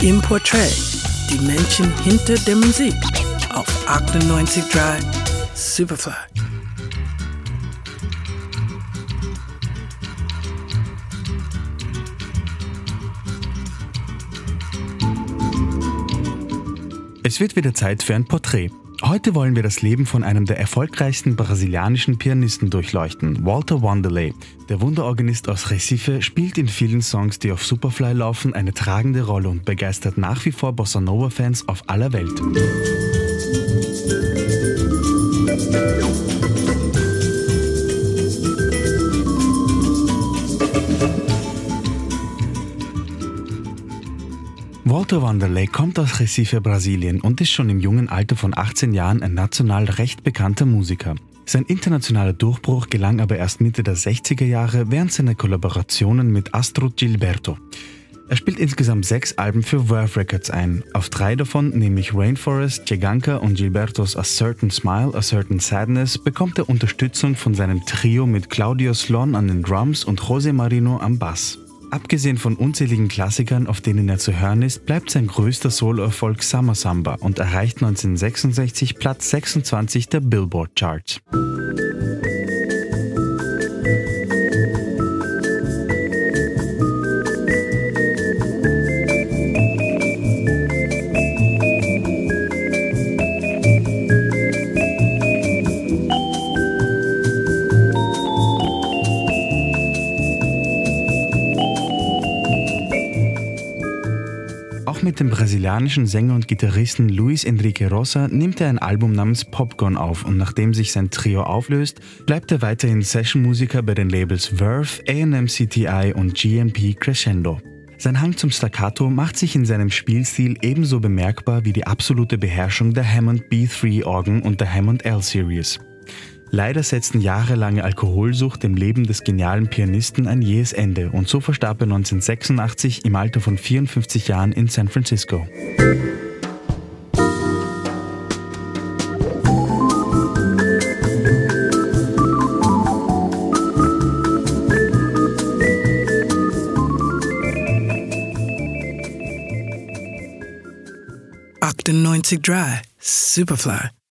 Im Portrait, die Menschen hinter der Musik auf 98.3 Superfly. Es wird wieder Zeit für ein Porträt. Heute wollen wir das Leben von einem der erfolgreichsten brasilianischen Pianisten durchleuchten, Walter Wanderley. Der Wunderorganist aus Recife spielt in vielen Songs, die auf Superfly laufen, eine tragende Rolle und begeistert nach wie vor Bossa Nova-Fans auf aller Welt. Walter Wanderlei kommt aus Recife, Brasilien und ist schon im jungen Alter von 18 Jahren ein national recht bekannter Musiker. Sein internationaler Durchbruch gelang aber erst Mitte der 60er Jahre während seiner Kollaborationen mit Astro Gilberto. Er spielt insgesamt sechs Alben für Verve Records ein. Auf drei davon, nämlich Rainforest, Giganka und Gilbertos A Certain Smile, A Certain Sadness, bekommt er Unterstützung von seinem Trio mit Claudio Slon an den Drums und José Marino am Bass. Abgesehen von unzähligen Klassikern, auf denen er zu hören ist, bleibt sein größter Soloerfolg Summer Samba und erreicht 1966 Platz 26 der Billboard Charts. Auch mit dem brasilianischen Sänger und Gitarristen Luis Enrique Rosa nimmt er ein Album namens Popcorn auf und nachdem sich sein Trio auflöst, bleibt er weiterhin Sessionmusiker bei den Labels Verve, AM CTI und GMP Crescendo. Sein Hang zum Staccato macht sich in seinem Spielstil ebenso bemerkbar wie die absolute Beherrschung der Hammond B3-Orgen und der Hammond L-Series. Leider setzten jahrelange Alkoholsucht dem Leben des genialen Pianisten ein jähes Ende und so verstarb er 1986 im Alter von 54 Jahren in San Francisco. Octon 90 Dry, Superfly.